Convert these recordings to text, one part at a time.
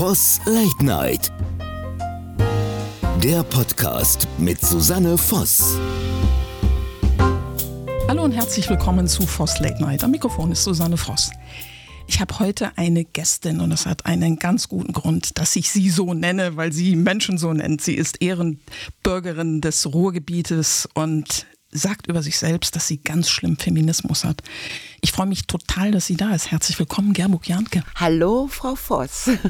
Voss Late Night. Der Podcast mit Susanne Voss. Hallo und herzlich willkommen zu Voss Late Night. Am Mikrofon ist Susanne Voss. Ich habe heute eine Gästin und das hat einen ganz guten Grund, dass ich sie so nenne, weil sie Menschen so nennt. Sie ist Ehrenbürgerin des Ruhrgebietes und sagt über sich selbst, dass sie ganz schlimm Feminismus hat. Ich freue mich total, dass sie da ist. Herzlich willkommen, Gerburg Janke. Hallo, Frau Voss.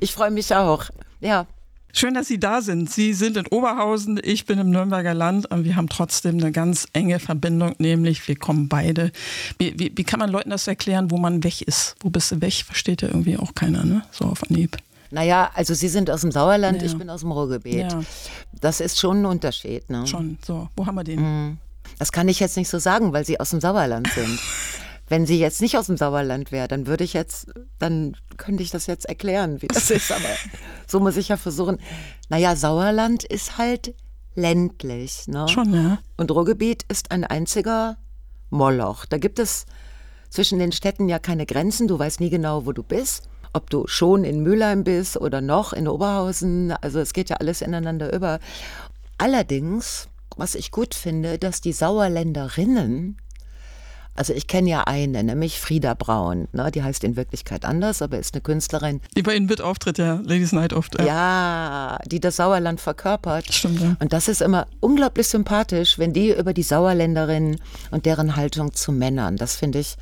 Ich freue mich auch. Ja. Schön, dass Sie da sind. Sie sind in Oberhausen, ich bin im Nürnberger Land und wir haben trotzdem eine ganz enge Verbindung, nämlich wir kommen beide. Wie, wie, wie kann man Leuten das erklären, wo man weg ist? Wo bist du weg? Versteht ja irgendwie auch keiner, ne? So auf Anhieb. Naja, also Sie sind aus dem Sauerland, Ja. ich bin aus dem Ruhrgebiet. Ja. Das ist schon ein Unterschied. Ne? Schon, so. Wo haben wir den? Mhm. Das kann ich jetzt nicht so sagen, weil Sie aus dem Sauerland sind. Wenn sie jetzt nicht aus dem Sauerland wäre, dann würde ich jetzt, dann könnte ich das jetzt erklären, wie das ist. Aber so muss ich ja versuchen. Naja, Sauerland ist halt ländlich. Ne? Schon, ja. Und Ruhrgebiet ist ein einziger Moloch. Da gibt es zwischen den Städten ja keine Grenzen. Du weißt nie genau, wo du bist. Ob du schon in Mülheim bist oder noch in Oberhausen. Also es geht ja alles ineinander über. Allerdings, was ich gut finde, dass die Sauerländerinnen, also ich kenne ja eine, nämlich Frieda Braun. Ne? Die heißt in Wirklichkeit anders, aber ist eine Künstlerin. Die bei Ihnen mit auftritt, ja. Ladies Night oft. Ja, die das Sauerland verkörpert. Stimmt, ja. Und das ist immer unglaublich sympathisch, wenn die über die Sauerländerinnen und deren Haltung zu Männern, das finde ich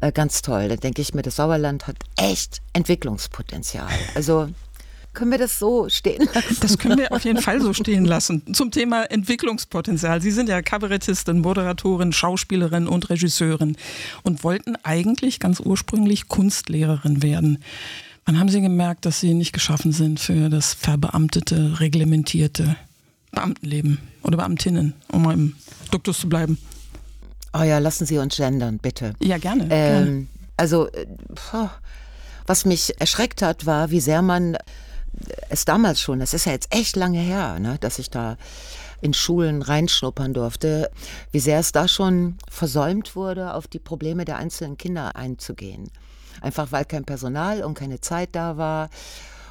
äh, ganz toll. Da denke ich mir, das Sauerland hat echt Entwicklungspotenzial. Also können wir das so stehen lassen? Das können wir auf jeden Fall so stehen lassen. Zum Thema Entwicklungspotenzial. Sie sind ja Kabarettistin, Moderatorin, Schauspielerin und Regisseurin und wollten eigentlich ganz ursprünglich Kunstlehrerin werden. Wann haben Sie gemerkt, dass Sie nicht geschaffen sind für das verbeamtete, reglementierte Beamtenleben oder Beamtinnen, um mal im Duktus zu bleiben? Oh ja, lassen Sie uns gendern, bitte. Ja, gerne. gerne. Ähm, also, äh, puh, was mich erschreckt hat, war, wie sehr man es damals schon, das ist ja jetzt echt lange her, ne, dass ich da in Schulen reinschnuppern durfte, wie sehr es da schon versäumt wurde, auf die Probleme der einzelnen Kinder einzugehen. Einfach weil kein Personal und keine Zeit da war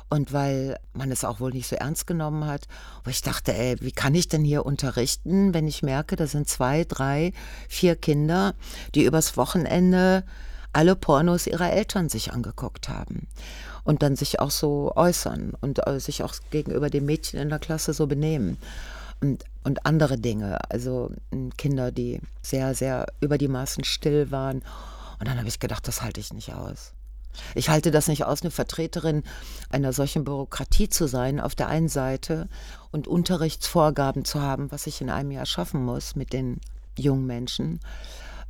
und weil man es auch wohl nicht so ernst genommen hat. Wo ich dachte, ey, wie kann ich denn hier unterrichten, wenn ich merke, da sind zwei, drei, vier Kinder, die übers Wochenende alle Pornos ihrer Eltern sich angeguckt haben und dann sich auch so äußern und äh, sich auch gegenüber den Mädchen in der Klasse so benehmen und, und andere Dinge. Also mh, Kinder, die sehr, sehr über die Maßen still waren. Und dann habe ich gedacht, das halte ich nicht aus. Ich halte das nicht aus, eine Vertreterin einer solchen Bürokratie zu sein, auf der einen Seite und Unterrichtsvorgaben zu haben, was ich in einem Jahr schaffen muss mit den jungen Menschen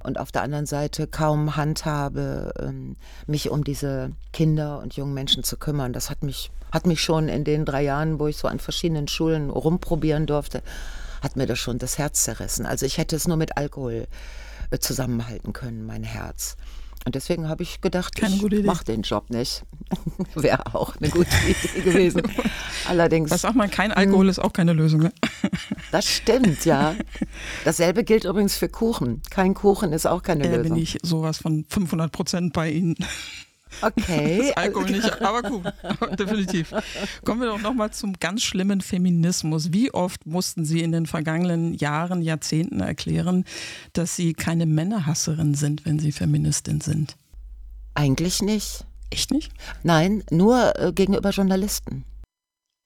und auf der anderen Seite kaum Handhabe, ähm, mich um diese Kinder und jungen Menschen zu kümmern. Das hat mich, hat mich schon in den drei Jahren, wo ich so an verschiedenen Schulen rumprobieren durfte, hat mir das schon das Herz zerrissen. Also ich hätte es nur mit Alkohol äh, zusammenhalten können, mein Herz. Und deswegen habe ich gedacht, Keine ich mache den Job nicht. Wäre auch eine gute Idee gewesen. Allerdings. Was sagt man, kein Alkohol ist auch keine Lösung. Ne? Das stimmt, ja. Dasselbe gilt übrigens für Kuchen. Kein Kuchen ist auch keine Äh, Lösung. bin ich sowas von 500 Prozent bei Ihnen. Okay. Das Alkohol nicht, aber gut, definitiv. Kommen wir doch nochmal zum ganz schlimmen Feminismus. Wie oft mussten Sie in den vergangenen Jahren, Jahrzehnten erklären, dass Sie keine Männerhasserin sind, wenn Sie Feministin sind? Eigentlich nicht. Echt nicht? Nein, nur äh, gegenüber Journalisten.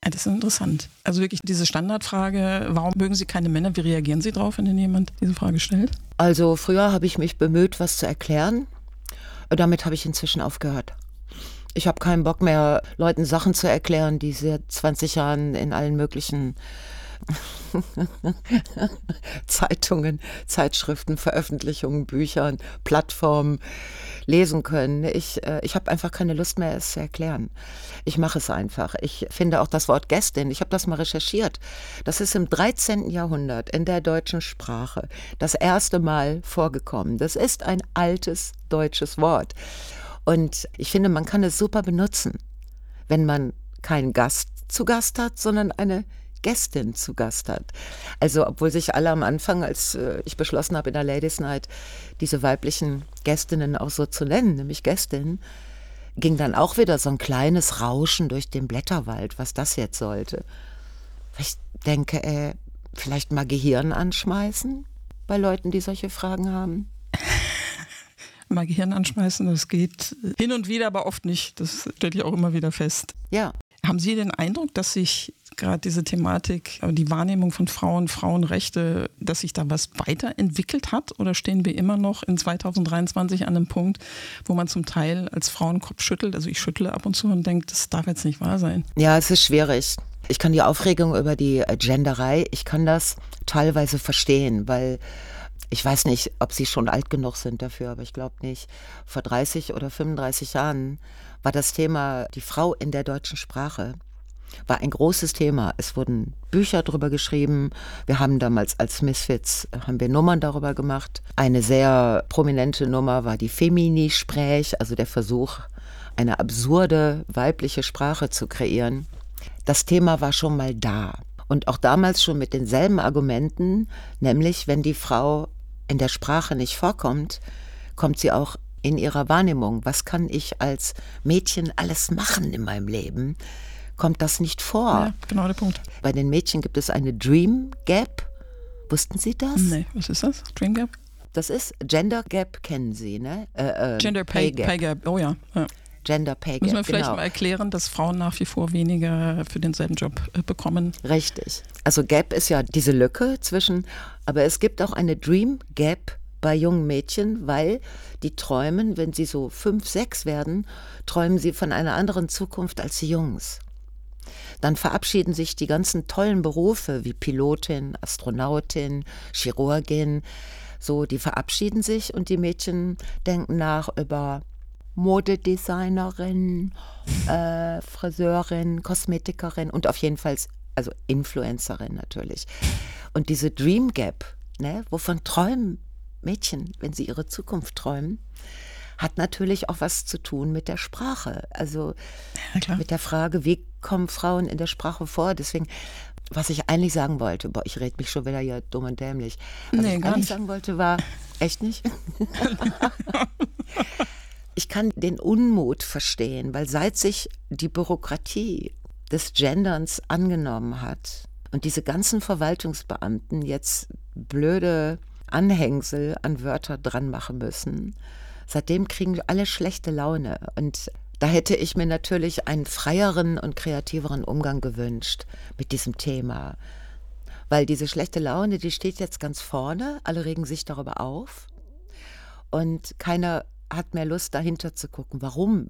Ja, das ist interessant. Also wirklich diese Standardfrage, warum mögen Sie keine Männer? Wie reagieren Sie drauf, wenn Ihnen jemand diese Frage stellt? Also früher habe ich mich bemüht, was zu erklären. Damit habe ich inzwischen aufgehört. Ich habe keinen Bock mehr, Leuten Sachen zu erklären, die seit 20 Jahren in allen möglichen Zeitungen, Zeitschriften, Veröffentlichungen, Büchern, Plattformen lesen können. Ich, äh, ich habe einfach keine Lust mehr, es zu erklären. Ich mache es einfach. Ich finde auch das Wort Gästin, ich habe das mal recherchiert. Das ist im 13. Jahrhundert in der deutschen Sprache das erste Mal vorgekommen. Das ist ein altes deutsches Wort. Und ich finde, man kann es super benutzen, wenn man keinen Gast zu Gast hat, sondern eine Gästin zu Gast hat. Also obwohl sich alle am Anfang, als äh, ich beschlossen habe in der Ladies Night, diese weiblichen Gästinnen auch so zu nennen, nämlich Gästinnen, ging dann auch wieder so ein kleines Rauschen durch den Blätterwald, was das jetzt sollte. Ich denke, äh, vielleicht mal Gehirn anschmeißen bei Leuten, die solche Fragen haben. mal Gehirn anschmeißen, das geht hin und wieder, aber oft nicht. Das stelle ich auch immer wieder fest. Ja. Haben Sie den Eindruck, dass sich gerade diese Thematik, die Wahrnehmung von Frauen, Frauenrechte, dass sich da was weiterentwickelt hat? Oder stehen wir immer noch in 2023 an einem Punkt, wo man zum Teil als Frauenkopf schüttelt? Also ich schüttle ab und zu und denke, das darf jetzt nicht wahr sein. Ja, es ist schwierig. Ich kann die Aufregung über die Genderei, ich kann das teilweise verstehen, weil ich weiß nicht, ob Sie schon alt genug sind dafür, aber ich glaube nicht. Vor 30 oder 35 Jahren war das Thema die Frau in der deutschen Sprache war ein großes Thema. Es wurden Bücher darüber geschrieben. Wir haben damals als Misfits haben wir Nummern darüber gemacht. Eine sehr prominente Nummer war die Femini-Sprech, also der Versuch, eine absurde weibliche Sprache zu kreieren. Das Thema war schon mal da. Und auch damals schon mit denselben Argumenten, nämlich wenn die Frau in der Sprache nicht vorkommt, kommt sie auch in ihrer Wahrnehmung. Was kann ich als Mädchen alles machen in meinem Leben? Kommt das nicht vor? Ja, genau der Punkt. Bei den Mädchen gibt es eine Dream Gap. Wussten Sie das? Nee, was ist das? Dream Gap? Das ist Gender Gap, kennen Sie, ne? Äh, äh, Gender Pay, Pay, Gap. Pay, Gap. Oh ja. ja. Gender Pay Gap. Müssen wir vielleicht genau. mal erklären, dass Frauen nach wie vor weniger für denselben Job äh, bekommen? Richtig. Also Gap ist ja diese Lücke zwischen, aber es gibt auch eine Dream Gap bei jungen Mädchen, weil die träumen, wenn sie so fünf, sechs werden, träumen sie von einer anderen Zukunft als die Jungs. Dann verabschieden sich die ganzen tollen Berufe wie Pilotin, Astronautin, Chirurgin, so, die verabschieden sich und die Mädchen denken nach über Modedesignerin, äh, Friseurin, Kosmetikerin und auf jeden Fall, also Influencerin natürlich. Und diese Dream Gap, ne, wovon träumen Mädchen, wenn sie ihre Zukunft träumen, hat natürlich auch was zu tun mit der Sprache. Also ja, mit der Frage, wie kommen Frauen in der Sprache vor? Deswegen, was ich eigentlich sagen wollte, boah, ich rede mich schon wieder hier dumm und dämlich. Was nee, ich eigentlich nicht. sagen wollte, war, echt nicht? ich kann den Unmut verstehen, weil seit sich die Bürokratie des Genderns angenommen hat und diese ganzen Verwaltungsbeamten jetzt blöde Anhängsel an Wörter dran machen müssen, seitdem kriegen alle schlechte Laune. Und da hätte ich mir natürlich einen freieren und kreativeren Umgang gewünscht mit diesem Thema. Weil diese schlechte Laune, die steht jetzt ganz vorne, alle regen sich darüber auf und keiner hat mehr Lust dahinter zu gucken, warum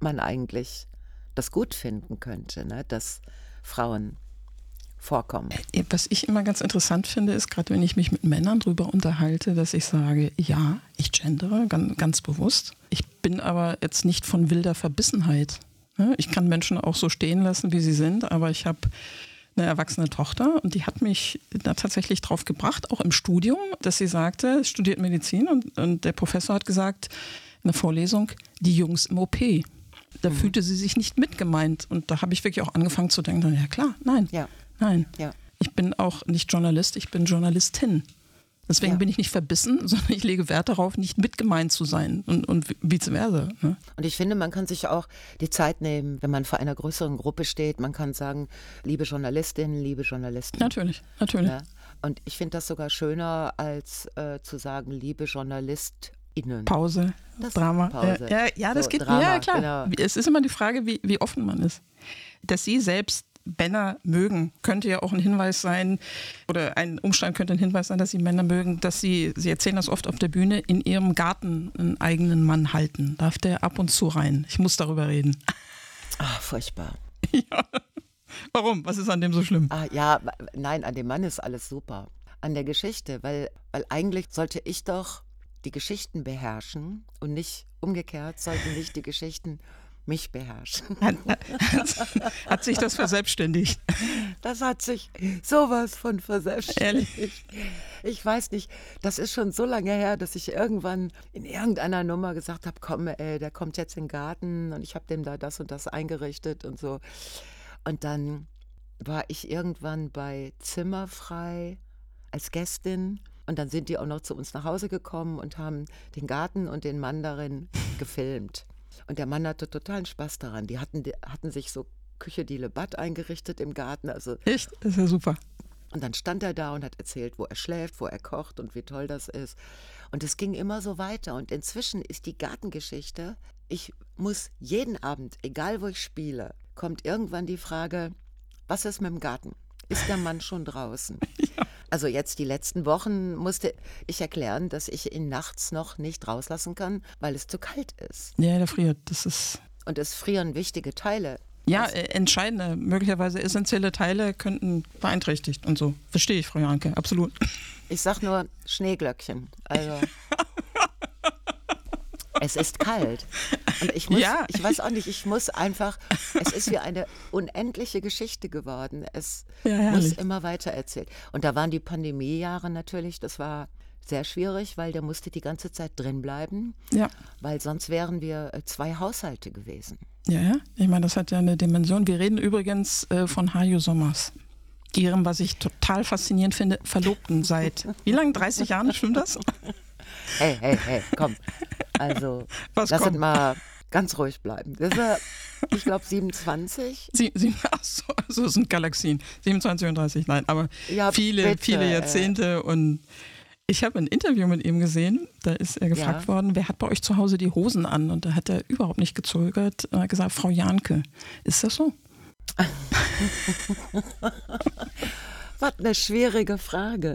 man eigentlich das gut finden könnte, ne, dass Frauen vorkommen. Äh, was ich immer ganz interessant finde, ist gerade, wenn ich mich mit Männern darüber unterhalte, dass ich sage, ja, ich gendere ganz, ganz bewusst. Ich bin aber jetzt nicht von wilder Verbissenheit. Ne? Ich kann Menschen auch so stehen lassen, wie sie sind, aber ich habe eine erwachsene Tochter und die hat mich da tatsächlich drauf gebracht, auch im Studium, dass sie sagte, studiert Medizin und, und der Professor hat gesagt in der Vorlesung, die Jungs im OP. Da mhm. fühlte sie sich nicht mitgemeint und da habe ich wirklich auch angefangen zu denken, ja klar, nein, ja. Nein. Ja. Ich bin auch nicht Journalist, ich bin Journalistin. Deswegen ja. bin ich nicht verbissen, sondern ich lege Wert darauf, nicht mitgemeint zu sein und, und vice versa. Ne? Und ich finde, man kann sich auch die Zeit nehmen, wenn man vor einer größeren Gruppe steht. Man kann sagen, liebe Journalistin, liebe Journalisten. Natürlich, natürlich. Ja? Und ich finde das sogar schöner, als äh, zu sagen, liebe JournalistInnen. Pause, das Drama. Pause. Ja, ja, das so, geht. Drama, ja, klar. Genau. Es ist immer die Frage, wie, wie offen man ist. Dass Sie selbst Männer mögen, könnte ja auch ein Hinweis sein, oder ein Umstand könnte ein Hinweis sein, dass sie Männer mögen, dass sie, sie erzählen das oft auf der Bühne, in ihrem Garten einen eigenen Mann halten. Darf der ab und zu rein? Ich muss darüber reden. Ach, furchtbar. Ja. Warum? Was ist an dem so schlimm? Ah, ja, nein, an dem Mann ist alles super. An der Geschichte, weil, weil eigentlich sollte ich doch die Geschichten beherrschen und nicht umgekehrt sollten nicht die Geschichten mich beherrschen. Hat, hat, sich das verselbstständigt? Das hat sich sowas von verselbstständigt. Ehrlich? Ich weiß nicht, das ist schon so lange her, dass ich irgendwann in irgendeiner Nummer gesagt habe, komm, ey, der kommt jetzt in den Garten und ich habe dem da das und das eingerichtet und so. Und dann war ich irgendwann bei Zimmerfrei als Gästin und dann sind die auch noch zu uns nach Hause gekommen und haben den Garten und den Mann darin gefilmt. Und der Mann hatte totalen Spaß daran. Die hatten, die hatten sich so Küche die Lebat eingerichtet im Garten. Also Echt? Das ist ja super. und dann stand er da und hat erzählt, wo er schläft, wo er kocht und wie toll das ist. Und es ging immer so weiter. Und inzwischen ist die Gartengeschichte, ich muss jeden Abend, egal wo ich spiele, kommt irgendwann die Frage, was ist mit dem Garten? Ist der Mann schon draußen? Also jetzt die letzten Wochen musste ich erklären, dass ich ihn nachts noch nicht rauslassen kann, weil es zu kalt ist. Ja, der friert. Das ist. Und es frieren wichtige Teile. Ja, äh, entscheidende, möglicherweise essentielle Teile könnten beeinträchtigt und so. Verstehe ich, Frau Janke, absolut. Ich sag nur Schneeglöckchen. Also. Es ist kalt. Und ich muss, Ja. ich weiß auch nicht, ich muss einfach, es ist wie eine unendliche Geschichte geworden. Es Ja, muss immer weiter erzählt. Und da waren die Pandemiejahre natürlich, das war sehr schwierig, weil der musste die ganze Zeit drin bleiben, Ja. weil sonst wären wir äh, zwei Haushalte gewesen. Ja, ja. Ich meine, das hat ja eine Dimension. Wir reden übrigens äh, von Hajo Sommers. Ihrem, was ich total faszinierend finde, Verlobten seit wie lange? 30 Jahren, stimmt das? Hey, hey, hey, komm. Also, Was lass kommt? uns mal ganz ruhig bleiben. Das ist, ich glaube, 27. Sie, sie, ach so, also es sind Galaxien. 27 und 30, nein, aber Ja, viele, bitte, viele äh. Jahrzehnte und ich habe ein Interview mit ihm gesehen, da ist er gefragt Ja. worden, wer hat bei euch zu Hause die Hosen an? Und da hat er überhaupt nicht gezögert, er hat gesagt, Frau Janke. Ist das so? Was eine schwierige Frage.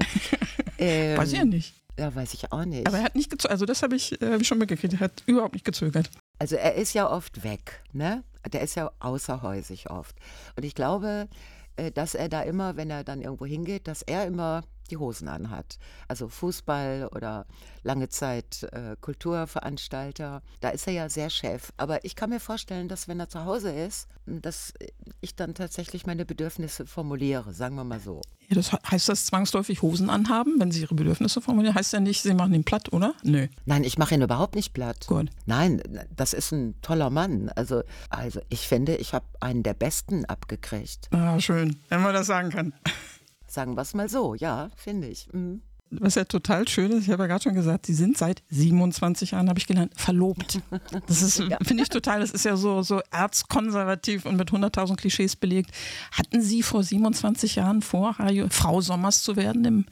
Ähm, Weiß ich ja nicht. Ja, weiß ich auch nicht. Aber er hat nicht gezögert, also das habe ich, äh, hab ich schon mitgekriegt, er hat überhaupt nicht gezögert. Also er ist ja oft weg, ne? Der ist ja außerhäusig oft. Und ich glaube, äh, dass er da immer, wenn er dann irgendwo hingeht, dass er immer die Hosen anhat. Also Fußball oder lange Zeit äh, Kulturveranstalter. Da ist er ja sehr Chef. Aber ich kann mir vorstellen, dass wenn er zu Hause ist, dass ich dann tatsächlich meine Bedürfnisse formuliere, sagen wir mal so. Ja, das, heißt das zwangsläufig Hosen anhaben, wenn sie ihre Bedürfnisse formulieren? Heißt ja nicht, sie machen ihn platt, oder? Nö. Nein, ich mache ihn überhaupt nicht platt. Gut. Nein, das ist ein toller Mann. Also, also ich finde, ich habe einen der Besten abgekriegt. Ah, schön, wenn man das sagen kann. Sagen wir es mal so, ja, finde ich. Mhm. Was ja total schön ist, ich habe ja gerade schon gesagt, Sie sind seit 27 Jahren, habe ich gelernt, verlobt. Das ist, finde ich total, das ist ja so, so erzkonservativ und mit 100.000 Klischees belegt. Hatten Sie vor 27 Jahren vor, Frau Sommers zu werden? Im,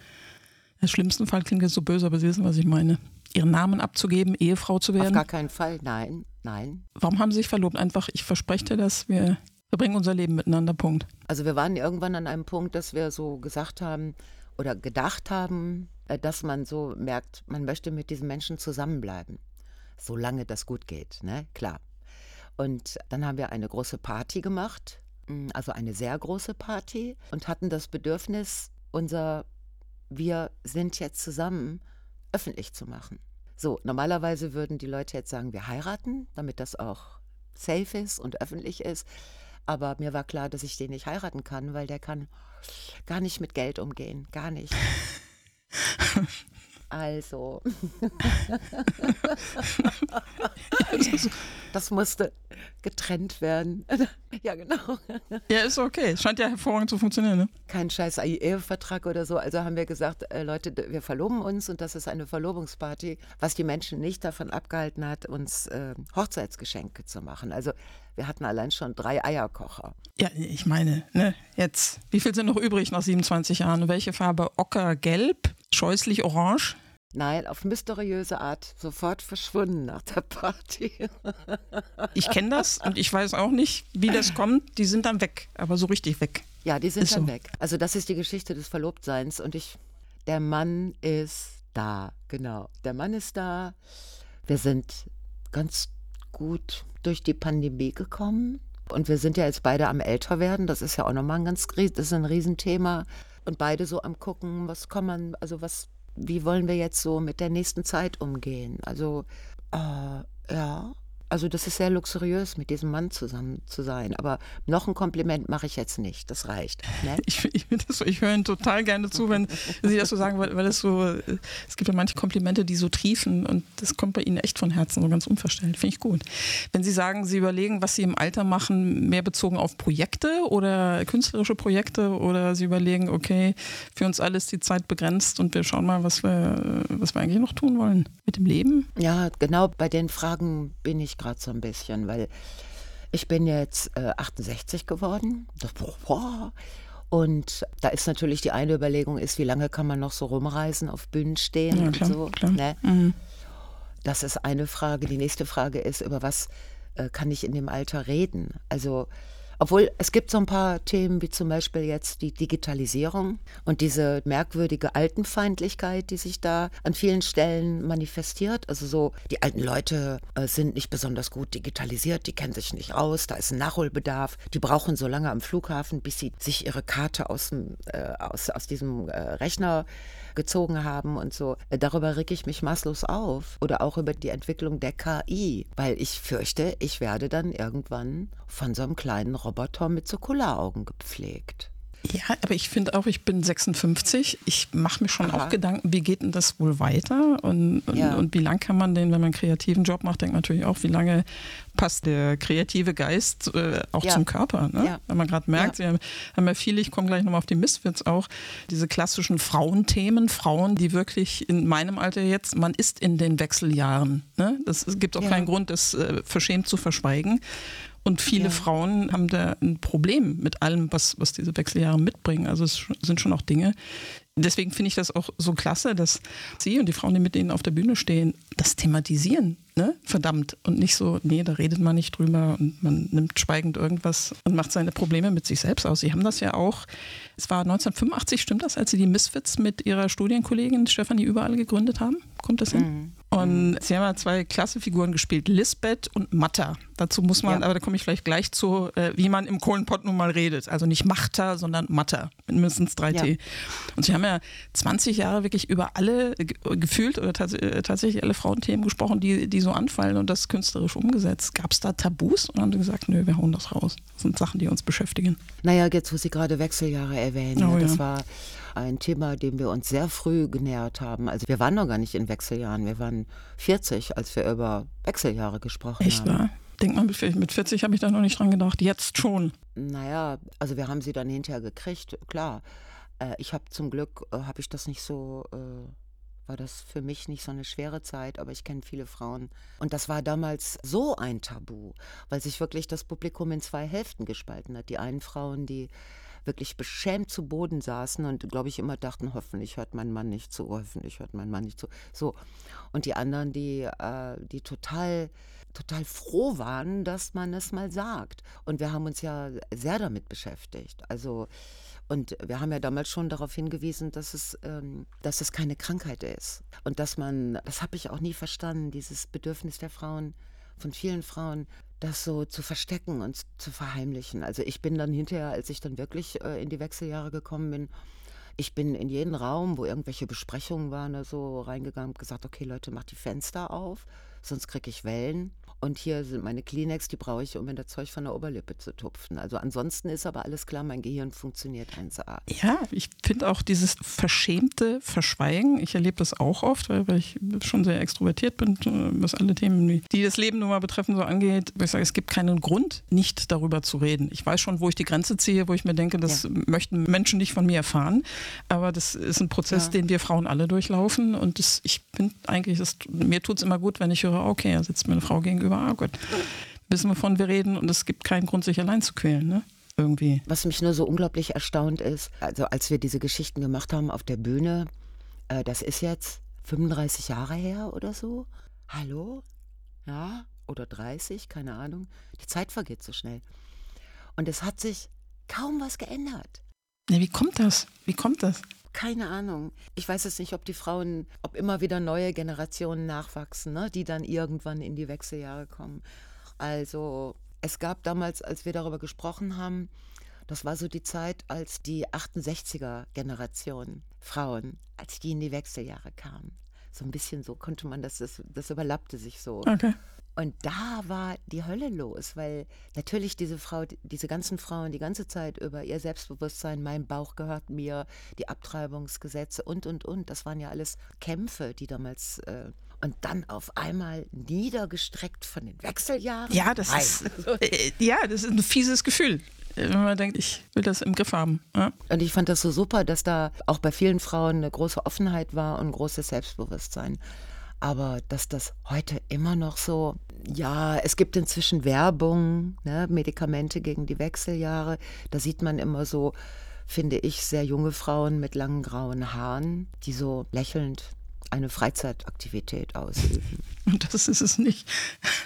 im schlimmsten Fall klingt es so böse, aber Sie wissen, was ich meine. Ihren Namen abzugeben, Ehefrau zu Auf werden. gar keinen Fall, nein, nein. Warum haben Sie sich verlobt? Einfach, ich verspreche dir das, wir verbringen unser Leben miteinander, Punkt. Also wir waren irgendwann an einem Punkt, dass wir so gesagt haben oder gedacht haben, äh, dass man so merkt, man möchte mit diesem Menschen zusammenbleiben. Solange das gut geht, ne? Klar. Und dann haben wir eine große Party gemacht, mm, also eine sehr große Party und hatten das Bedürfnis, unser Wir sind jetzt zusammen öffentlich zu machen. So, normalerweise würden die Leute jetzt sagen, wir heiraten, damit das auch safe ist und öffentlich ist. Aber mir war klar, dass ich den nicht heiraten kann, weil der kann gar nicht mit Geld umgehen. Gar nicht. Also. das musste getrennt werden. Ja, genau. Ja, ist okay. Scheint ja hervorragend zu funktionieren, ne? Kein scheiß Ehevertrag oder so. Also haben wir gesagt, äh, Leute, wir verloben uns und das ist eine Verlobungsparty, was die Menschen nicht davon abgehalten hat, uns äh, Hochzeitsgeschenke zu machen. Also wir hatten allein schon drei Eierkocher. Ja, ich meine, ne, jetzt, wie viel sind noch übrig nach 27 Jahren? Welche Farbe? Ocker, gelb, scheußlich orange? Nein, auf mysteriöse Art sofort verschwunden nach der Party. Ich kenne das und ich weiß auch nicht, wie das kommt. Die sind dann weg, aber so richtig weg. Ja, die sind Ist dann so. weg. Also das ist die Geschichte des Verlobtseins und ich, der Mann ist da, genau. Der Mann ist da. Wir sind ganz gut durch die Pandemie gekommen und wir sind ja jetzt beide am Älterwerden. Das ist ja auch nochmal ein ganz, das ist ein Riesenthema und beide so am gucken, was kann man, also was, wie wollen wir jetzt so mit der nächsten Zeit umgehen? Also äh, ja, also das ist sehr luxuriös, mit diesem Mann zusammen zu sein. Aber noch ein Kompliment mache ich jetzt nicht. Das reicht. Ne? Ich, ich, so, ich höre Ihnen total gerne zu, wenn Sie das so sagen, weil, weil es so, äh, es gibt ja manche Komplimente, die so triefen und das kommt bei Ihnen echt von Herzen, so ganz unverstellt. Finde ich gut. Wenn Sie sagen, Sie überlegen, was Sie im Alter machen, mehr bezogen auf Projekte oder künstlerische Projekte oder Sie überlegen, okay, für uns alle ist die Zeit begrenzt und wir schauen mal, was wir, was wir eigentlich noch tun wollen mit dem Leben. Ja, genau bei den Fragen bin ich gerade so ein bisschen, weil ich bin jetzt äh, 68 geworden. Und da ist natürlich die eine Überlegung ist, wie lange kann man noch so rumreisen, auf Bühnen stehen Ja, und klar, so. klar. Ne? Mhm. Das ist eine Frage. Die nächste Frage ist, über was äh, kann ich in dem Alter reden? Also, obwohl es gibt so ein paar Themen, wie zum Beispiel jetzt die Digitalisierung und diese merkwürdige Altenfeindlichkeit, die sich da an vielen Stellen manifestiert. Also so, die alten Leute äh, sind nicht besonders gut digitalisiert, die kennen sich nicht aus, da ist ein Nachholbedarf, die brauchen so lange am Flughafen, bis sie sich ihre Karte aus, dem, äh, aus, aus diesem äh, Rechner gezogen haben und so. Äh, Darüber reg ich mich maßlos auf. Oder auch über die Entwicklung der KI, weil ich fürchte, ich werde dann irgendwann von so einem kleinen Roboter mit so Kulleraugen gepflegt. Ja, aber ich finde auch, ich bin 56. Ich mache mir schon Aha. auch Gedanken, wie geht denn das wohl weiter? Und, und, Ja. und wie lang kann man den, wenn man einen kreativen Job macht, denkt man natürlich auch, wie lange passt der kreative Geist äh, auch Ja. zum Körper? Ne? Ja. Wenn man gerade merkt, sie haben, haben ja viele, ich komme gleich nochmal auf die Misfits auch, diese klassischen Frauenthemen, Frauen, die wirklich in meinem Alter jetzt, man ist in den Wechseljahren. Ne? Das, es gibt auch keinen Grund, das äh, verschämt zu verschweigen. Und viele Ja. Frauen haben da ein Problem mit allem, was, was diese Wechseljahre mitbringen. Also es sind schon auch Dinge. Deswegen finde ich das auch so klasse, dass Sie und die Frauen, die mit denen auf der Bühne stehen, das thematisieren. Ne? Verdammt. Und nicht so, nee, da redet man nicht drüber und man nimmt schweigend irgendwas und macht seine Probleme mit sich selbst aus. Sie haben das ja auch, es war 1985, stimmt das, als Sie die Misfits mit Ihrer Studienkollegin Stefanie Überall gegründet haben? Kommt das hin? Und Sie haben ja zwei klasse Figuren gespielt, Lisbeth und Matta. Dazu muss man, Ja. aber da komme ich vielleicht gleich zu, äh, wie man im Kohlenpott nun mal redet. Also nicht Machter, sondern Matta mit mindestens drei Ja. T. Und Sie haben ja 20 Jahre wirklich über alle ge- gefühlt oder tats äh, tatsächlich alle Frauenthemen gesprochen, die, die so anfallen und das künstlerisch umgesetzt. Gab es da Tabus oder haben Sie gesagt, nö, wir hauen das raus? Das sind Sachen, die uns beschäftigen. Naja, jetzt, wo Sie gerade Wechseljahre erwähnen, Oh, ja, das war ein Thema, dem wir uns sehr früh genähert haben. Also wir waren noch gar nicht in Wechseljahren, wir waren 40, als wir über Wechseljahre gesprochen Echt haben. wahr? Denkt man, mit 40 habe ich da noch nicht dran gedacht. Jetzt schon. Naja, also wir haben sie dann hinterher gekriegt, klar. Äh, ich habe zum Glück, äh, habe ich das nicht so, äh, war das für mich nicht so eine schwere Zeit, aber ich kenne viele Frauen. Und das war damals so ein Tabu, weil sich wirklich das Publikum in zwei Hälften gespalten hat. Die einen Frauen, die wirklich beschämt zu Boden saßen und, glaube ich, immer dachten, hoffentlich hört mein Mann nicht zu, hoffentlich hört mein Mann nicht zu. So. Und die anderen, die, äh, die total, total froh waren, dass man es mal sagt. Und wir haben uns ja sehr damit beschäftigt. Also, und wir haben ja damals schon darauf hingewiesen, dass es, ähm, dass es keine Krankheit ist. Und dass man, das habe ich auch nie verstanden, dieses Bedürfnis der Frauen, von vielen Frauen, das so zu verstecken und zu verheimlichen. Also ich bin dann hinterher, als ich dann wirklich äh, in die Wechseljahre gekommen bin, ich bin in jeden Raum, wo irgendwelche Besprechungen waren, so reingegangen und gesagt, okay Leute, macht die Fenster auf, sonst kriege ich Wellen. Und hier sind meine Kleenex, die brauche ich, um mir das Zeug von der Oberlippe zu tupfen. Also ansonsten ist aber alles klar, mein Gehirn funktioniert 1A. Ja, ich finde auch dieses verschämte Verschweigen, ich erlebe das auch oft, weil, ich schon sehr extrovertiert bin, äh, was alle Themen, die- das Leben nun mal betreffen, so angeht. Ich sage, es gibt keinen Grund, nicht darüber zu reden. Ich weiß schon, wo ich die Grenze ziehe, wo ich mir denke, das möchten Menschen nicht von mir erfahren. Aber das ist ein Prozess, Ja. den wir Frauen alle durchlaufen. Und das, ich finde eigentlich, das, mir tut es immer gut, wenn ich höre, okay, da sitzt mir eine Frau gegenüber, ah Gott, wissen, wovon wir reden und es gibt keinen Grund, sich allein zu quälen, ne? Irgendwie. Was mich nur so unglaublich erstaunt ist, also als wir diese Geschichten gemacht haben auf der Bühne, äh, das ist jetzt 35 Jahre her oder so. Hallo? Ja? Oder 30? Keine Ahnung. Die Zeit vergeht so schnell. Und es hat sich kaum was geändert. Ja, wie kommt das? Wie kommt das? Keine Ahnung. Ich weiß jetzt nicht, ob die Frauen, ob immer wieder neue Generationen nachwachsen, ne, die dann irgendwann in die Wechseljahre kommen. Also es gab damals, als wir darüber gesprochen haben, das war so die Zeit, als die 68er Generation Frauen, als die in die Wechseljahre kamen. So ein bisschen so konnte man das, das, das überlappte sich so. Okay. Und da war die Hölle los, weil natürlich diese Frau, diese ganzen Frauen die ganze Zeit über ihr Selbstbewusstsein, mein Bauch gehört mir, die Abtreibungsgesetze und, und, und, das waren ja alles Kämpfe, die damals, äh, und dann auf einmal niedergestreckt von den Wechseljahren. Ja, das Nein. ist, äh, ja, das ist ein fieses Gefühl, wenn man denkt, ich will das im Griff haben. Ja. Und ich fand das so super, dass da auch bei vielen Frauen eine große Offenheit war und großes Selbstbewusstsein. Aber dass das heute immer noch so, ja, es gibt inzwischen Werbung, ne, Medikamente gegen die Wechseljahre. Da sieht man immer so, finde ich, sehr junge Frauen mit langen grauen Haaren, die so lächelnd eine Freizeitaktivität ausüben. Und das ist es nicht.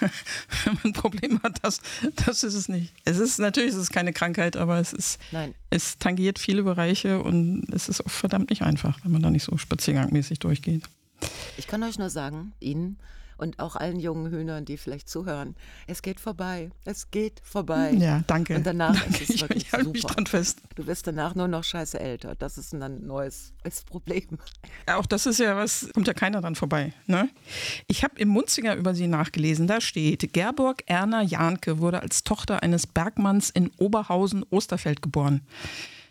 Wenn man ein Problem hat, das, das ist es nicht. Es ist natürlich es ist keine Krankheit, aber es ist Nein. es tangiert viele Bereiche und es ist auch verdammt nicht einfach, wenn man da nicht so spaziergangmäßig durchgeht. Ich kann euch nur sagen, Ihnen und auch allen jungen Hühnern, die vielleicht zuhören, es geht vorbei. Es geht vorbei. Ja, danke. Und danach danke. ist es ich, wirklich ich halte mich super. dran fest. Du wirst danach nur noch scheiße älter. Das ist ein neues Problem. Auch das ist ja was, kommt ja keiner dran vorbei. Ne? Ich habe im Munzinger über sie nachgelesen. Da steht, Gerburg Erna Jahnke wurde als Tochter eines Bergmanns in Oberhausen-Osterfeld geboren.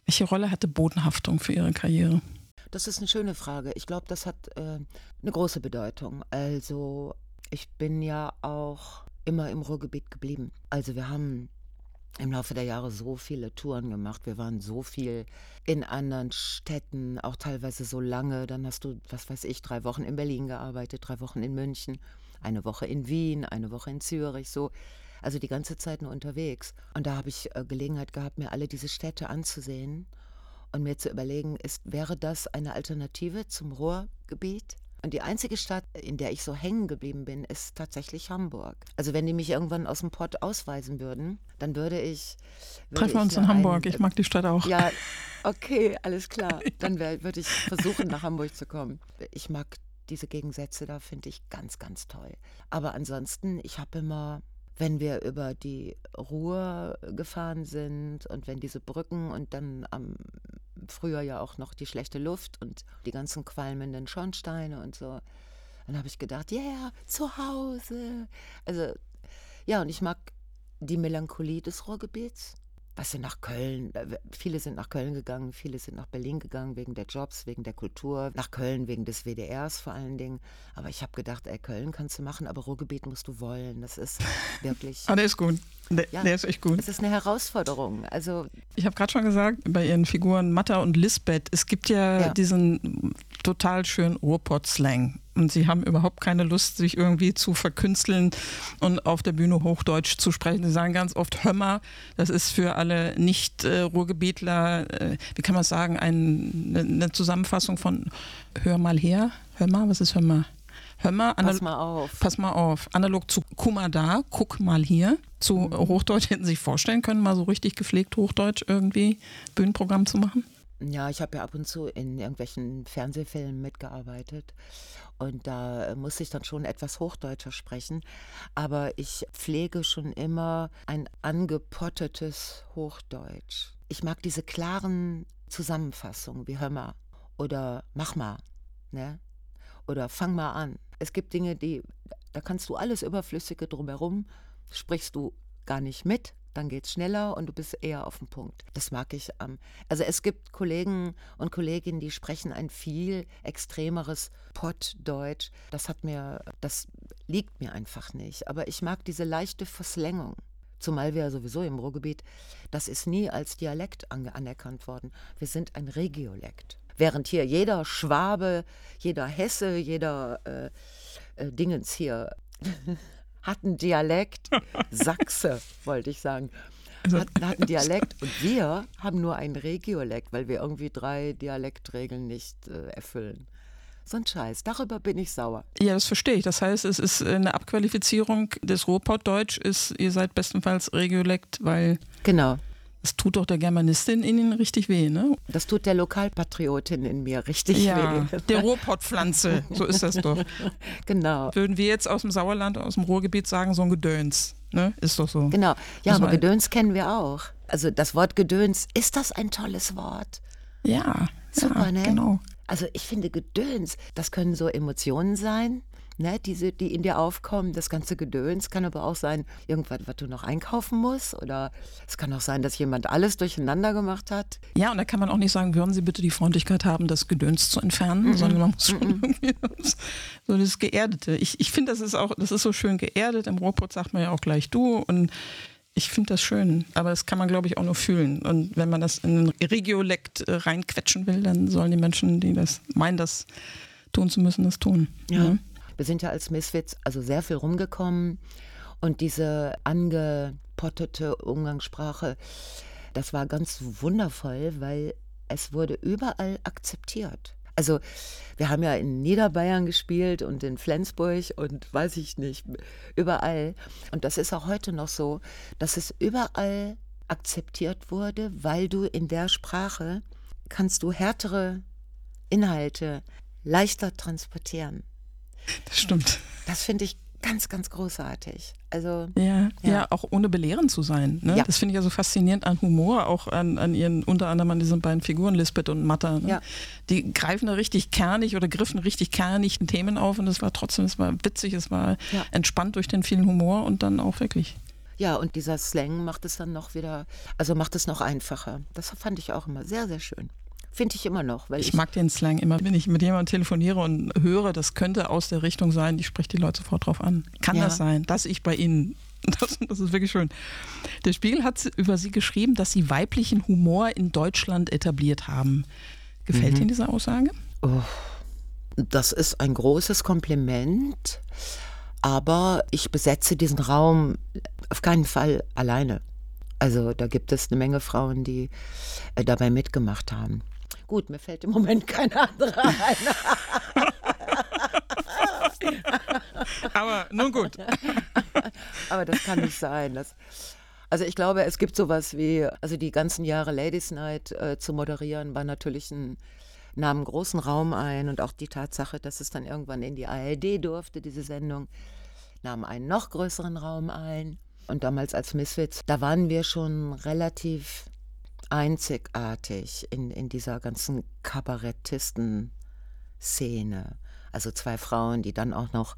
Welche Rolle hatte Bodenhaftung für ihre Karriere? Das ist eine schöne Frage. Ich glaube, das hat äh, eine große Bedeutung. Also ich bin ja auch immer im Ruhrgebiet geblieben. Also wir haben im Laufe der Jahre so viele Touren gemacht. Wir waren so viel in anderen Städten, auch teilweise so lange. Dann hast du, was weiß ich, drei Wochen in Berlin gearbeitet, drei Wochen in München, eine Woche in Wien, eine Woche in Zürich, so. Also die ganze Zeit nur unterwegs. Und da habe ich äh, Gelegenheit gehabt, mir alle diese Städte anzusehen und mir zu überlegen, ist, wäre das eine Alternative zum Ruhrgebiet? Und die einzige Stadt, in der ich so hängen geblieben bin, ist tatsächlich Hamburg. Also wenn die mich irgendwann aus dem Pott ausweisen würden, dann würde ich... Würde Treffen wir uns in Hamburg. ein- Ich mag die Stadt auch. Ja, okay, alles klar. Dann wär- würde ich versuchen, nach Hamburg zu kommen. Ich mag diese Gegensätze da, finde ich ganz, ganz toll. Aber ansonsten, ich habe immer, wenn wir über die Ruhr gefahren sind und wenn diese Brücken und dann am früher ja auch noch die schlechte Luft und die ganzen qualmenden Schornsteine und so, dann habe ich gedacht, ja, yeah, zu Hause. Also, ja, und ich mag die Melancholie des Ruhrgebiets. Was sind nach Köln? äh, Viele sind nach Köln gegangen, viele sind nach Berlin gegangen wegen der Jobs, wegen der Kultur, nach Köln wegen des WDRs vor allen Dingen. Aber ich habe gedacht, ey, Köln kannst du machen, aber Ruhrgebiet musst du wollen. Das ist wirklich, Ah, ist gut. Der, Ja. der ist echt gut. es ist eine Herausforderung. Also Ich habe gerade schon gesagt, bei ihren Figuren Matta und Lisbeth, es gibt ja, Ja. diesen total schönen Ruhrpott-Slang. Und sie haben überhaupt keine Lust, sich irgendwie zu verkünsteln und auf der Bühne Hochdeutsch zu sprechen. Sie sagen ganz oft Hömmer. Das ist für alle Nicht-Ruhrgebietler, äh, wie kann man sagen, ein, eine Zusammenfassung von Hör mal her. Hör mal, was ist Hömmer? Hömmer, pass anal- mal auf. Pass mal auf, analog zu guck mal da, guck mal hier. Zu Mhm. Hochdeutsch hätten Sie sich vorstellen können, mal so richtig gepflegt Hochdeutsch irgendwie Bühnenprogramm zu machen? Ja, ich habe ja ab und zu in irgendwelchen Fernsehfilmen mitgearbeitet und da äh, muss ich dann schon etwas Hochdeutscher sprechen. Aber ich pflege schon immer ein angepottetes Hochdeutsch. Ich mag diese klaren Zusammenfassungen wie Hör mal oder Mach mal, ne? Oder Fang mal an. Es gibt Dinge, die, da kannst du alles Überflüssige drumherum, sprichst du gar nicht mit, dann geht's schneller und du bist eher auf den Punkt. Das mag ich am. also es gibt Kollegen und Kolleginnen, die sprechen ein viel extremeres Pottdeutsch. Das hat mir, das liegt mir einfach nicht. Aber ich mag diese leichte Verslängung. Zumal wir sowieso im Ruhrgebiet, das ist nie als Dialekt anerkannt worden. Wir sind ein Regiolekt. Während hier jeder Schwabe, jeder Hesse, jeder äh, äh, Dingens hier hat einen Dialekt. Sachse, wollte ich sagen. Hat, hat einen Dialekt und wir haben nur einen Regiolekt, weil wir irgendwie drei Dialektregeln nicht äh, erfüllen. So ein Scheiß. Darüber bin ich sauer. Ja, das verstehe ich. Das heißt, es ist eine Abqualifizierung des Ruhrpottdeutsch, ist, ihr seid bestenfalls Regiolekt, weil Genau. Es tut doch der Germanistin in Ihnen richtig weh, ne? Das tut der Lokalpatriotin in mir richtig Ja, weh. der Ruhrpottpflanze, so ist das doch. Genau. Würden wir jetzt aus dem Sauerland, aus dem Ruhrgebiet sagen, so ein Gedöns, ne? Ist doch so. Genau. Ja, Muss aber Gedöns kennen wir auch. Also das Wort Gedöns, ist das ein tolles Wort? Ja, Super, ja, ne? genau. Also ich finde Gedöns, das können so Emotionen sein, ne, diese, die in dir aufkommen. Das ganze Gedöns kann aber auch sein, irgendwas, was du noch einkaufen musst. Oder es kann auch sein, dass jemand alles durcheinander gemacht hat. Ja, und da kann man auch nicht sagen, würden Sie bitte die Freundlichkeit haben, das Gedöns zu entfernen, sondern man muss schon irgendwie das, so das Geerdete. Ich, ich finde, das ist auch, das ist so schön geerdet. Im Ruhrpott sagt man ja auch gleich du und ich finde das schön, aber das kann man, glaube ich, auch nur fühlen. Und wenn man das in einen Regiolekt äh, reinquetschen will, dann sollen die Menschen, die das meinen, das tun zu müssen, das tun. Ja. Ne? Wir sind ja als Misfits also sehr viel rumgekommen und diese angepottete Umgangssprache, das war ganz wundervoll, weil es wurde überall akzeptiert. Also wir haben ja in Niederbayern gespielt und in Flensburg und weiß ich nicht, überall. Und das ist auch heute noch so, dass es überall akzeptiert wurde, weil du in der Sprache kannst du härtere Inhalte leichter transportieren. Das stimmt. Das finde ich ganz, ganz großartig. Also Ja, ja, Ja. auch ohne belehrend zu sein. Ne? Ja. Das finde ich ja so faszinierend an Humor, auch an, an ihren, unter anderem an diesen beiden Figuren, Lisbeth und Matta. Ne? Ja. Die greifen da richtig kernig oder griffen richtig kernig Themen auf und es war trotzdem, es war witzig, es war Ja. entspannt durch den vielen Humor und dann auch wirklich. ja, und dieser Slang macht es dann noch wieder, also macht es noch einfacher. Das fand ich auch immer sehr, sehr schön. Finde ich immer noch, weil ich, Ich mag den Slang immer, wenn ich mit jemandem telefoniere und höre, das könnte aus der Richtung sein, ich spreche die Leute sofort drauf an. Kann Ja. das sein, dass ich bei Ihnen, das, das ist wirklich schön. Der Spiegel hat über Sie geschrieben, dass Sie weiblichen Humor in Deutschland etabliert haben. Gefällt Ihnen diese Aussage? das ist ein großes Kompliment, aber ich besetze diesen Raum auf keinen Fall alleine. Also da gibt es eine Menge Frauen, die äh, dabei mitgemacht haben. Gut, mir fällt im Moment keine andere ein. Aber nun gut. Aber das kann nicht sein. Das, also ich glaube, es gibt sowas wie, also die ganzen Jahre Ladies Night äh, zu moderieren, war natürlich ein, nahm einen großen Raum ein und auch die Tatsache, dass es dann irgendwann in die ARD durfte, diese Sendung, nahm einen noch größeren Raum ein. Und damals als Misfits, da waren wir schon relativ einzigartig in, in dieser ganzen Kabarettisten-Szene. Also zwei Frauen, die dann auch noch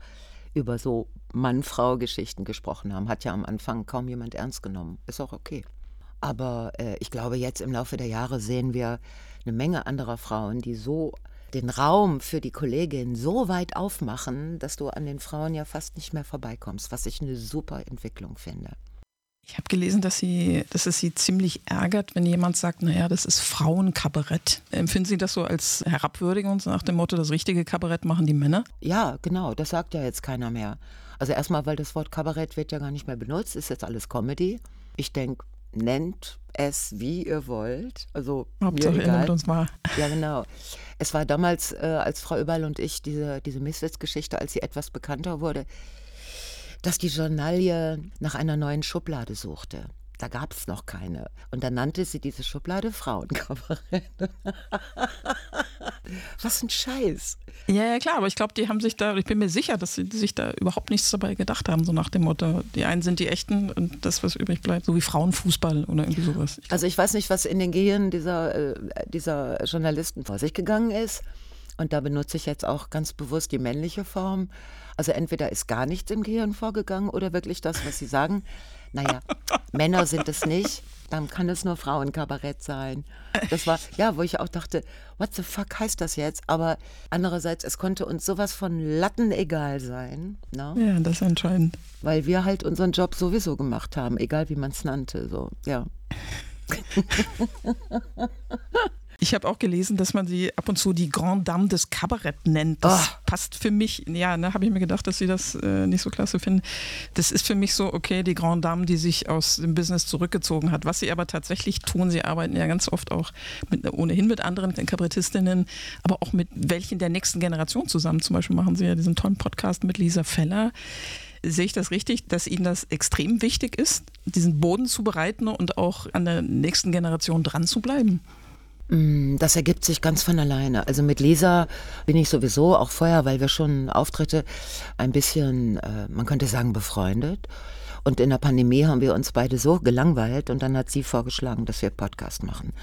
über so Mann-Frau-Geschichten gesprochen haben. Hat ja am Anfang kaum jemand ernst genommen. Ist auch okay. Aber äh, ich glaube, jetzt im Laufe der Jahre sehen wir eine Menge anderer Frauen, die so den Raum für die Kollegin so weit aufmachen, dass du an den Frauen ja fast nicht mehr vorbeikommst, was ich eine super Entwicklung finde. Ich habe gelesen, dass, sie, dass es Sie ziemlich ärgert, wenn jemand sagt, naja, das ist Frauenkabarett. Empfinden Sie das so als Herabwürdigung, nach dem Motto, das richtige Kabarett machen die Männer? Ja, genau, das sagt ja jetzt keiner mehr. Also erstmal, weil das Wort Kabarett wird ja gar nicht mehr benutzt, ist jetzt alles Comedy. Ich denke, nennt es, wie ihr wollt. Also Hauptsache, ihr egal. uns wahr. Ja, genau. Es war damals, äh, als Frau Überl und ich diese, diese Misfits-Geschichte, als sie etwas bekannter wurde, dass die Journalie nach einer neuen Schublade suchte. Da gab es noch keine. Und dann nannte sie diese Schublade Frauenkabarett. Was ein Scheiß. Ja, ja, klar, aber ich glaube, die haben sich da, ich bin mir sicher, dass sie sich da überhaupt nichts dabei gedacht haben, so nach dem Motto, die einen sind die Echten und das, was übrig bleibt, so wie Frauenfußball oder irgendwie sowas. Also ich weiß nicht, was in den Gehirnen dieser, äh, dieser Journalisten vor sich gegangen ist. Und da benutze ich jetzt auch ganz bewusst die männliche Form. Also entweder ist gar nichts im Gehirn vorgegangen oder wirklich das, was sie sagen. Naja, Männer sind es nicht, dann kann es nur Frauenkabarett sein. Das war, ja, wo ich auch dachte, what the fuck heißt das jetzt? Aber andererseits, es konnte uns sowas von Latten egal sein, ne? Ja, das ist entscheidend. weil wir halt unseren Job sowieso gemacht haben, egal wie man es nannte. So, ja. Ich habe auch gelesen, dass man sie ab und zu die Grande Dame des Kabarett nennt. Das Ah. passt für mich, ja, ne, habe ich mir gedacht, dass sie das äh, nicht so klasse finden. Das ist für mich so, okay, die Grande Dame, die sich aus dem Business zurückgezogen hat. Was sie aber tatsächlich tun, sie arbeiten ja ganz oft auch mit, ohnehin mit anderen Kabarettistinnen, aber auch mit welchen der nächsten Generation zusammen. Zum Beispiel machen sie ja diesen tollen Podcast mit Lisa Feller. Sehe ich das richtig, dass Ihnen das extrem wichtig ist, diesen Boden zu bereiten und auch an der nächsten Generation dran zu bleiben? Mm, Das ergibt sich ganz von alleine. Also mit Lisa bin ich sowieso auch vorher, weil wir schon Auftritte ein bisschen, äh, man könnte sagen, befreundet. Und in der Pandemie haben wir uns beide so gelangweilt und dann hat sie vorgeschlagen, dass wir Podcast machen.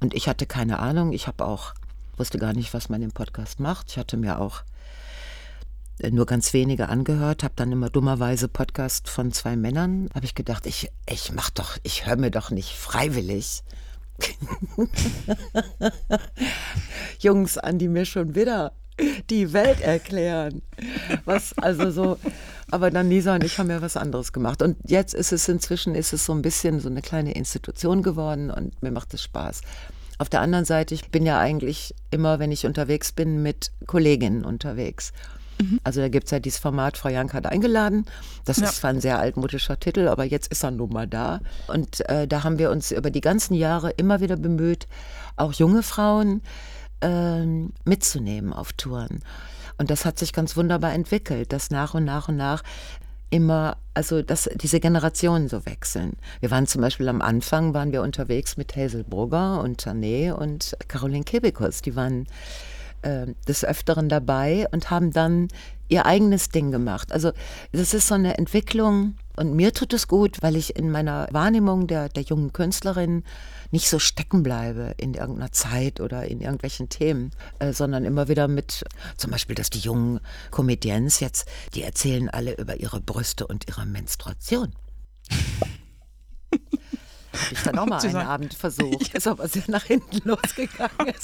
Und ich hatte keine Ahnung, ich habe auch, wusste gar nicht, was man im Podcast macht. Ich hatte mir auch äh, nur ganz wenige angehört, habe dann immer dummerweise Podcast von zwei Männern. Habe ich gedacht, ich, ich mach doch, ich höre mir doch nicht freiwillig Jungs an, die mir schon wieder die Welt erklären. Was also so, aber dann Lisa und ich haben ja was anderes gemacht. Und jetzt ist es inzwischen, ist es so ein bisschen so eine kleine Institution geworden und mir macht es Spaß. Auf der anderen Seite, ich bin ja eigentlich immer, wenn ich unterwegs bin, mit Kolleginnen unterwegs. Also da gibt es ja dieses Format, Frau Jank hat eingeladen. Das Ja. ist zwar ein sehr altmodischer Titel, aber jetzt ist er nun mal da. Und äh, da haben wir uns über die ganzen Jahre immer wieder bemüht, auch junge Frauen ähm, mitzunehmen auf Touren. Und das hat sich ganz wunderbar entwickelt, dass nach und nach und nach immer, also dass diese Generationen so wechseln. Wir waren zum Beispiel am Anfang, waren wir unterwegs mit Hazel Brugger und Tané und Caroline Kebekus. Die waren äh, des Öfteren dabei und haben dann ihr eigenes Ding gemacht. Also das ist so eine Entwicklung und mir tut es gut, weil ich in meiner Wahrnehmung der, der jungen Künstlerin nicht so stecken bleibe in irgendeiner Zeit oder in irgendwelchen Themen, äh, sondern immer wieder mit, zum Beispiel, dass die jungen Comedians jetzt, die erzählen alle über ihre Brüste und ihre Menstruation. Habe ich dann auch mal einen sagen- Abend versucht. Ist aber sehr nach hinten losgegangen.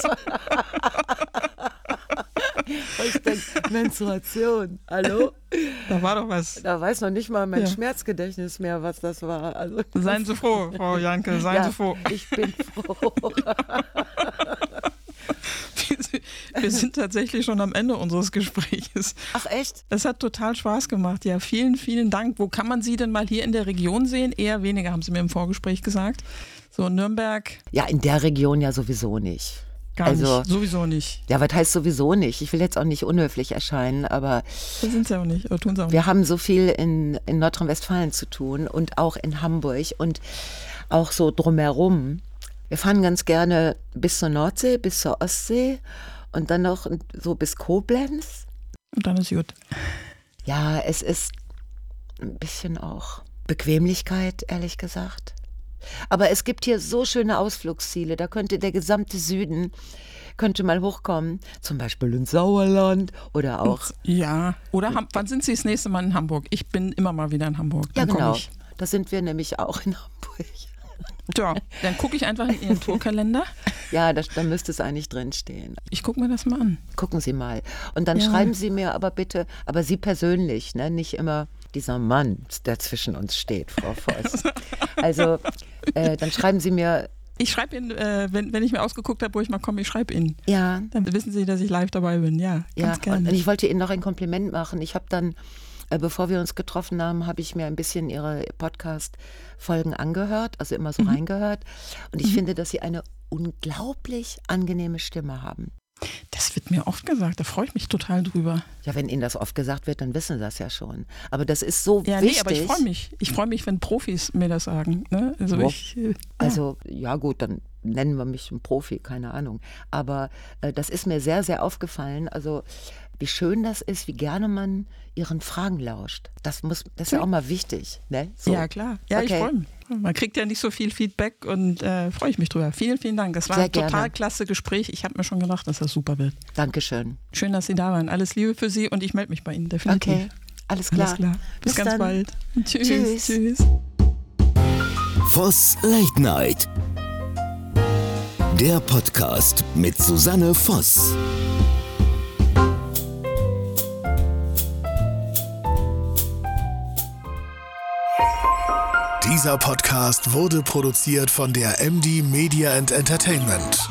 Ich denke, Menstruation, hallo? Da war doch was. Da weiß noch nicht mal mein Ja. Schmerzgedächtnis mehr, was das war. Also, Seien Sie froh, Frau Janke, seien ja, Sie froh. ich bin froh. Wir sind tatsächlich schon am Ende unseres Gesprächs. Ach echt? Es hat total Spaß gemacht. Ja, vielen, vielen Dank. Wo kann man Sie denn mal hier in der Region sehen? Eher weniger, haben Sie mir im Vorgespräch gesagt. So Nürnberg Ja, in der Region ja sowieso nicht. Gar Also- nicht. Sowieso nicht. Ja, was heißt sowieso nicht? Ich will jetzt auch nicht unhöflich erscheinen, aber Das sind Sie auch nicht. Oder tun Sie auch nicht. wir haben so viel in, in Nordrhein-Westfalen zu tun und auch in Hamburg und auch so drumherum. Wir fahren ganz gerne bis zur Nordsee, bis zur Ostsee und dann noch so bis Koblenz. Und dann ist gut. Ja, es ist ein bisschen auch Bequemlichkeit, ehrlich gesagt. Aber es gibt hier so schöne Ausflugsziele, da könnte der gesamte Süden könnte mal hochkommen, zum Beispiel ins Sauerland oder auch. Ja. Oder Ham wann sind Sie das nächste Mal in Hamburg? Ich bin immer mal wieder in Hamburg. Ja, Dann komm genau. Ich. Da sind wir nämlich auch in Hamburg. Ja, dann gucke ich einfach in Ihren Tourkalender. Ja, da, da müsste es eigentlich drinstehen. Ich gucke mir das mal an. Gucken Sie mal. Und dann Ja. schreiben Sie mir aber bitte, aber Sie persönlich, ne? nicht immer dieser Mann, der zwischen uns steht, Frau Voss. Also, äh, dann schreiben Sie mir, Ich schreibe Ihnen, äh, wenn, wenn ich mir ausgeguckt habe, wo ich mal komme, ich schreibe Ihnen. ja, Dann wissen Sie, dass ich live dabei bin. Ja, Ja, ganz und gerne. ich wollte Ihnen noch ein Kompliment machen. Ich habe dann, äh, bevor wir uns getroffen haben, habe ich mir ein bisschen Ihre Podcast-Folgen angehört, also immer Mhm. so reingehört. Und ich finde, dass Sie eine unglaublich angenehme Stimme haben. Das wird mir oft gesagt, da freue ich mich total drüber. Ja, wenn Ihnen das oft gesagt wird, dann wissen Sie das ja schon. Aber das ist so Ja, wichtig. nee, aber ich freue mich. Ich freue mich, wenn Profis mir das sagen. Ne? Also Ja. ich, äh, Also, ja gut, dann nennen wir mich ein Profi, keine Ahnung. Aber äh, das ist mir sehr, sehr aufgefallen. Also, wie schön das ist, wie gerne man ihren Fragen lauscht. Das muss, das ist ja auch mal wichtig, ne? So. ja, klar. Ja, ich Okay. freue mich. Man kriegt ja nicht so viel Feedback und äh, freue ich mich drüber. Vielen, vielen Dank. Das war Sehr ein total gerne. klasse Gespräch. Ich habe mir schon gedacht, dass das super wird. Dankeschön. Schön, dass Sie da waren. Alles Liebe für Sie und ich melde mich bei Ihnen, definitiv. Okay, alles klar. Alles klar. Bis, Bis ganz dann. bald. Tschüss. Tschüss. Tschüss. Voss Late Night. Der Podcast mit Susanne Voss. Dieser Podcast wurde produziert von der MD Media and Entertainment.